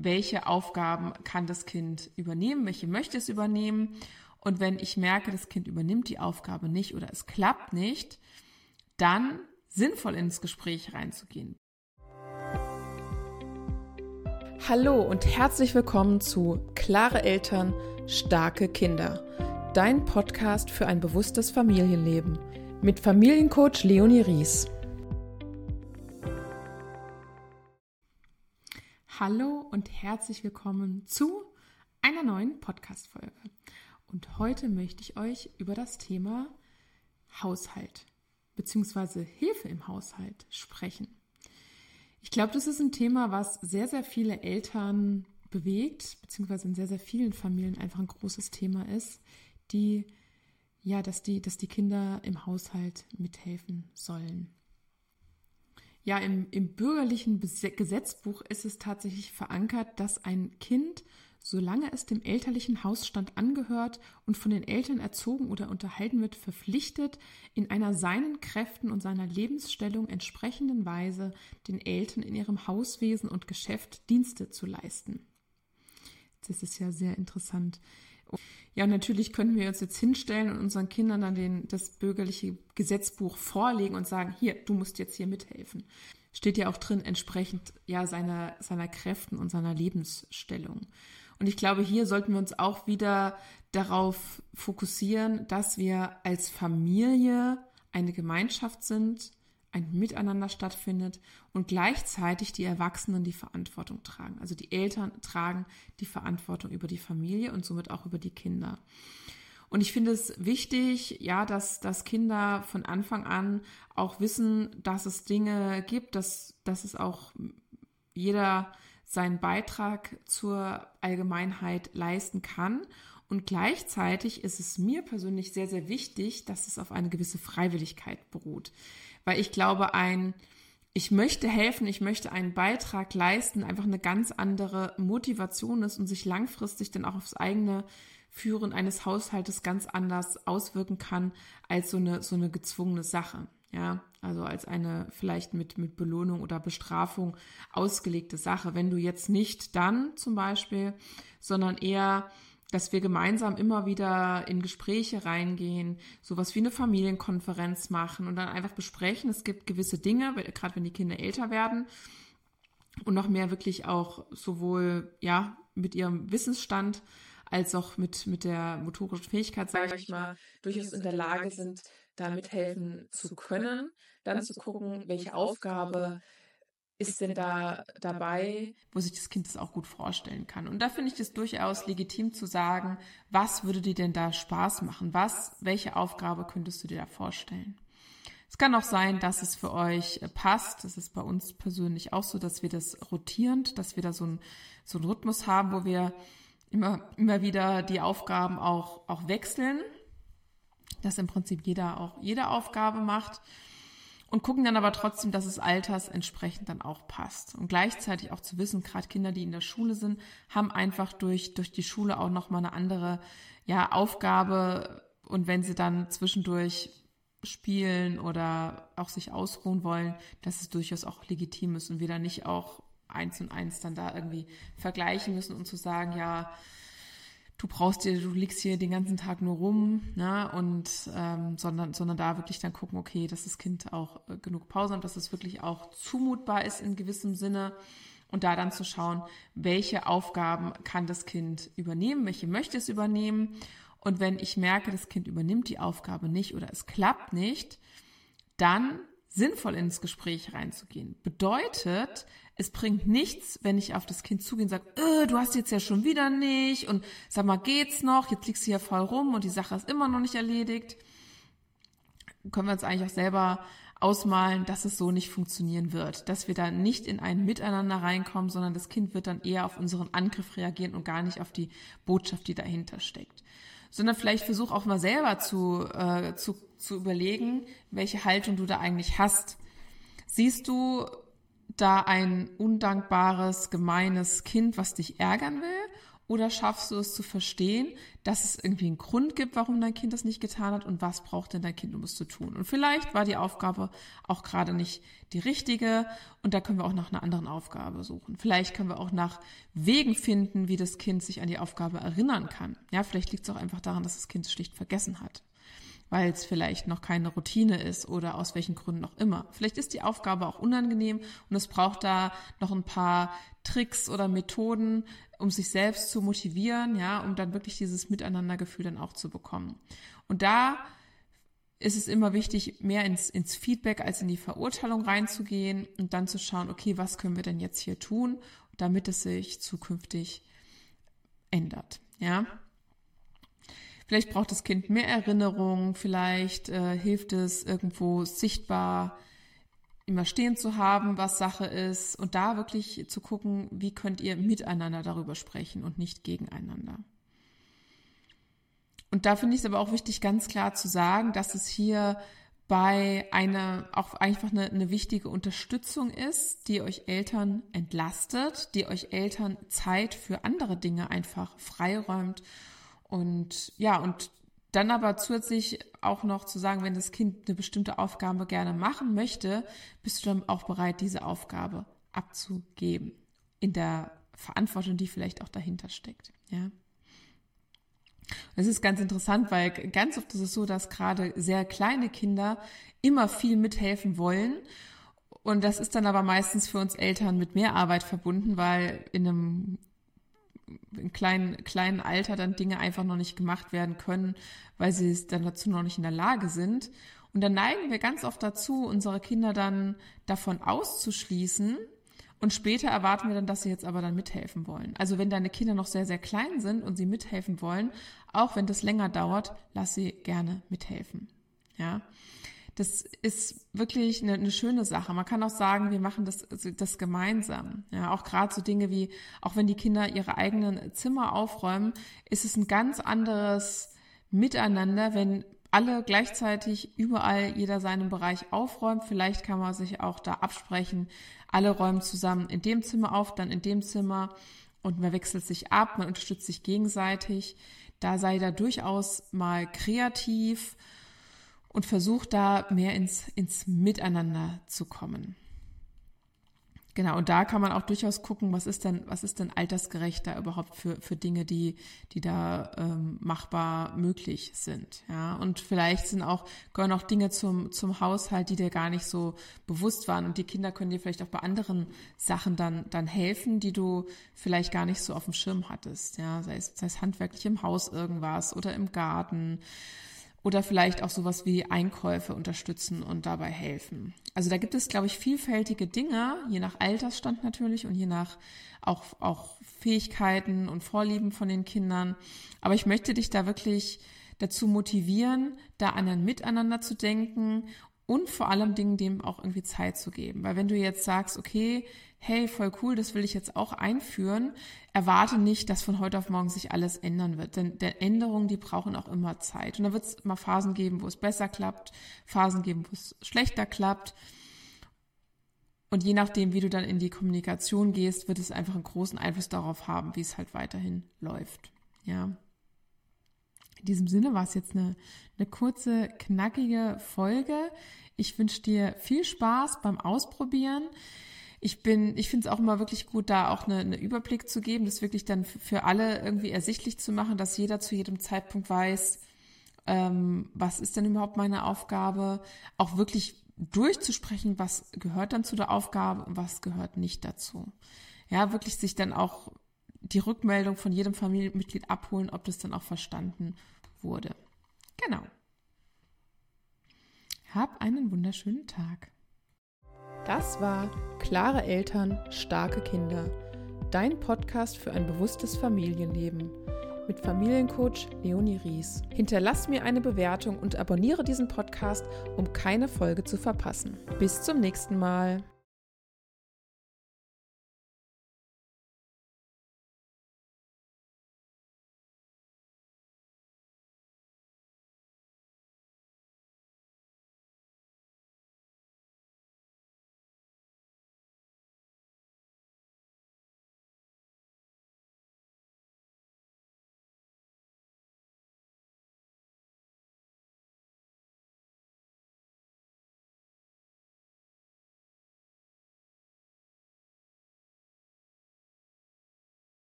welche Aufgaben kann das Kind übernehmen, welche möchte es übernehmen. Und wenn ich merke, das Kind übernimmt die Aufgabe nicht oder es klappt nicht, dann sinnvoll ins Gespräch reinzugehen. Hallo und herzlich willkommen zu Klare Eltern, starke Kinder. Dein Podcast für ein bewusstes Familienleben mit Familiencoach Leonie Ries. Hallo und herzlich willkommen zu einer neuen Podcast-Folge. Und heute möchte ich euch über das Thema Haushalt bzw. Hilfe im Haushalt sprechen. Ich glaube, das ist ein Thema, was sehr, sehr viele Eltern bewegt, beziehungsweise in sehr, sehr vielen Familien einfach ein großes Thema ist, die, ja, dass die, dass die Kinder im Haushalt mithelfen sollen. Ja, im, im bürgerlichen Gesetzbuch ist es tatsächlich verankert, dass ein Kind, solange es dem elterlichen Hausstand angehört und von den Eltern erzogen oder unterhalten wird, verpflichtet, in einer seinen Kräften und seiner Lebensstellung entsprechenden Weise den Eltern in ihrem Hauswesen und Geschäft Dienste zu leisten. Das ist ja sehr interessant. Ja, natürlich könnten wir uns jetzt hinstellen und unseren Kindern dann den, das bürgerliche Gesetzbuch vorlegen und sagen, hier, du musst jetzt hier mithelfen. Steht ja auch drin, entsprechend ja seiner, seiner Kräften und seiner Lebensstellung. Und ich glaube, hier sollten wir uns auch wieder darauf fokussieren, dass wir als Familie eine Gemeinschaft sind, ein Miteinander stattfindet und gleichzeitig die Erwachsenen die Verantwortung tragen. Also die Eltern tragen die Verantwortung über die Familie und somit auch über die Kinder. Und ich finde es wichtig, ja, dass, dass Kinder von Anfang an auch wissen, dass es Dinge gibt, dass, dass es auch jeder seinen Beitrag zur Allgemeinheit leisten kann. Und gleichzeitig ist es mir persönlich sehr, sehr wichtig, dass es auf eine gewisse Freiwilligkeit beruht weil ich glaube, ein ich möchte helfen, ich möchte einen Beitrag leisten, einfach eine ganz andere Motivation ist und sich langfristig dann auch aufs eigene Führen eines Haushaltes ganz anders auswirken kann als so eine, so eine gezwungene Sache. Ja, also als eine vielleicht mit, mit Belohnung oder Bestrafung ausgelegte Sache. Wenn du jetzt nicht dann zum Beispiel, sondern eher dass wir gemeinsam immer wieder in Gespräche reingehen, sowas wie eine Familienkonferenz machen und dann einfach besprechen. Es gibt gewisse Dinge, gerade wenn die Kinder älter werden und noch mehr wirklich auch sowohl ja mit ihrem Wissensstand als auch mit, mit der motorischen Fähigkeit, sage ich mal, durchaus in der Lage sind, da mithelfen zu können, dann zu gucken, welche Aufgabe ist denn da dabei, wo sich das Kind das auch gut vorstellen kann. Und da finde ich es durchaus legitim zu sagen, was würde dir denn da Spaß machen? Was, welche Aufgabe könntest du dir da vorstellen? Es kann auch sein, dass es für euch äh, passt. Das ist bei uns persönlich auch so, dass wir das rotierend, dass wir da so einen, so einen Rhythmus haben, wo wir immer, immer wieder die Aufgaben auch, auch wechseln. Dass im Prinzip jeder auch jede Aufgabe macht und gucken dann aber trotzdem, dass es alters entsprechend dann auch passt. Und gleichzeitig auch zu wissen, gerade Kinder, die in der Schule sind, haben einfach durch, durch die Schule auch nochmal eine andere ja, Aufgabe. Und wenn sie dann zwischendurch spielen oder auch sich ausruhen wollen, dass es durchaus auch legitim ist und wir dann nicht auch eins und eins dann da irgendwie vergleichen müssen und zu sagen, ja, du brauchst dir, du liegst hier den ganzen Tag nur rum, ne? Und ähm, sondern, sondern da wirklich dann gucken, okay, dass das Kind auch äh, genug Pause hat, dass es wirklich auch zumutbar ist in gewissem Sinne. Und da dann zu schauen, welche Aufgaben kann das Kind übernehmen, welche möchte es übernehmen. Und wenn ich merke, das Kind übernimmt die Aufgabe nicht oder es klappt nicht, dann sinnvoll ins Gespräch reinzugehen. Bedeutet, es bringt nichts, wenn ich auf das Kind zugehe und sage, äh, du hast jetzt ja schon wieder nicht und sag mal, geht's noch? Jetzt liegst du hier voll rum und die Sache ist immer noch nicht erledigt. Können wir uns eigentlich auch selber ausmalen, dass es so nicht funktionieren wird, dass wir da nicht in ein Miteinander reinkommen, sondern das Kind wird dann eher auf unseren Angriff reagieren und gar nicht auf die Botschaft, die dahinter steckt. Sondern vielleicht versuch auch mal selber zu, äh, zu, zu überlegen, welche Haltung du da eigentlich hast. Siehst du da ein undankbares, gemeines Kind, was dich ärgern will? Oder schaffst du es zu verstehen, dass es irgendwie einen Grund gibt, warum dein Kind das nicht getan hat und was braucht denn dein Kind, um es zu tun? Und vielleicht war die Aufgabe auch gerade nicht die richtige und da können wir auch nach einer anderen Aufgabe suchen. Vielleicht können wir auch nach Wegen finden, wie das Kind sich an die Aufgabe erinnern kann. Ja, vielleicht liegt es auch einfach daran, dass das Kind es schlicht vergessen hat weil es vielleicht noch keine Routine ist oder aus welchen Gründen auch immer. Vielleicht ist die Aufgabe auch unangenehm und es braucht da noch ein paar Tricks oder Methoden, um sich selbst zu motivieren, ja, um dann wirklich dieses Miteinandergefühl dann auch zu bekommen. Und da ist es immer wichtig, mehr ins, ins Feedback als in die Verurteilung reinzugehen und dann zu schauen, okay, was können wir denn jetzt hier tun, damit es sich zukünftig ändert, ja. Vielleicht braucht das Kind mehr Erinnerung, vielleicht äh, hilft es irgendwo sichtbar immer stehen zu haben, was Sache ist und da wirklich zu gucken, wie könnt ihr miteinander darüber sprechen und nicht gegeneinander. Und da finde ich es aber auch wichtig, ganz klar zu sagen, dass es hier bei einer auch einfach eine, eine wichtige Unterstützung ist, die euch Eltern entlastet, die euch Eltern Zeit für andere Dinge einfach freiräumt und ja, und dann aber zusätzlich auch noch zu sagen, wenn das Kind eine bestimmte Aufgabe gerne machen möchte, bist du dann auch bereit, diese Aufgabe abzugeben. In der Verantwortung, die vielleicht auch dahinter steckt. Ja. Es ist ganz interessant, weil ganz oft ist es so, dass gerade sehr kleine Kinder immer viel mithelfen wollen. Und das ist dann aber meistens für uns Eltern mit mehr Arbeit verbunden, weil in einem in kleinen, kleinen Alter dann Dinge einfach noch nicht gemacht werden können, weil sie es dann dazu noch nicht in der Lage sind. Und dann neigen wir ganz oft dazu, unsere Kinder dann davon auszuschließen. Und später erwarten wir dann, dass sie jetzt aber dann mithelfen wollen. Also wenn deine Kinder noch sehr, sehr klein sind und sie mithelfen wollen, auch wenn das länger dauert, lass sie gerne mithelfen. Ja. Das ist wirklich eine, eine, schöne Sache. Man kann auch sagen, wir machen das, also das gemeinsam. Ja, auch gerade so Dinge wie, auch wenn die Kinder ihre eigenen Zimmer aufräumen, ist es ein ganz anderes Miteinander, wenn alle gleichzeitig überall jeder seinen Bereich aufräumt. Vielleicht kann man sich auch da absprechen. Alle räumen zusammen in dem Zimmer auf, dann in dem Zimmer und man wechselt sich ab, man unterstützt sich gegenseitig. Da sei da durchaus mal kreativ und versucht da mehr ins, ins Miteinander zu kommen. Genau, und da kann man auch durchaus gucken, was ist denn, was ist denn altersgerecht da überhaupt für, für Dinge, die, die da ähm, machbar möglich sind. Ja, und vielleicht sind auch, gehören auch Dinge zum, zum Haushalt, die dir gar nicht so bewusst waren. Und die Kinder können dir vielleicht auch bei anderen Sachen dann, dann helfen, die du vielleicht gar nicht so auf dem Schirm hattest. Ja, sei es, sei es handwerklich im Haus irgendwas oder im Garten oder vielleicht auch sowas wie Einkäufe unterstützen und dabei helfen. Also da gibt es, glaube ich, vielfältige Dinge, je nach Altersstand natürlich und je nach auch, auch Fähigkeiten und Vorlieben von den Kindern. Aber ich möchte dich da wirklich dazu motivieren, da an ein Miteinander zu denken und vor allem Dingen dem auch irgendwie Zeit zu geben. Weil wenn du jetzt sagst, okay, hey, voll cool, das will ich jetzt auch einführen, erwarte nicht, dass von heute auf morgen sich alles ändern wird. Denn der Änderungen, die brauchen auch immer Zeit. Und da wird es immer Phasen geben, wo es besser klappt, Phasen geben, wo es schlechter klappt. Und je nachdem, wie du dann in die Kommunikation gehst, wird es einfach einen großen Einfluss darauf haben, wie es halt weiterhin läuft. Ja. In diesem Sinne war es jetzt eine, eine kurze, knackige Folge. Ich wünsche dir viel Spaß beim Ausprobieren ich bin, ich finde es auch immer wirklich gut, da auch einen eine Überblick zu geben, das wirklich dann für alle irgendwie ersichtlich zu machen, dass jeder zu jedem Zeitpunkt weiß, ähm, was ist denn überhaupt meine Aufgabe, auch wirklich durchzusprechen, was gehört dann zu der Aufgabe und was gehört nicht dazu. Ja, wirklich sich dann auch die Rückmeldung von jedem Familienmitglied abholen, ob das dann auch verstanden wurde. Genau. Hab einen wunderschönen Tag. Das war Klare Eltern, starke Kinder. Dein Podcast für ein bewusstes Familienleben mit Familiencoach Leonie Ries. Hinterlass mir eine Bewertung und abonniere diesen Podcast, um keine Folge zu verpassen. Bis zum nächsten Mal.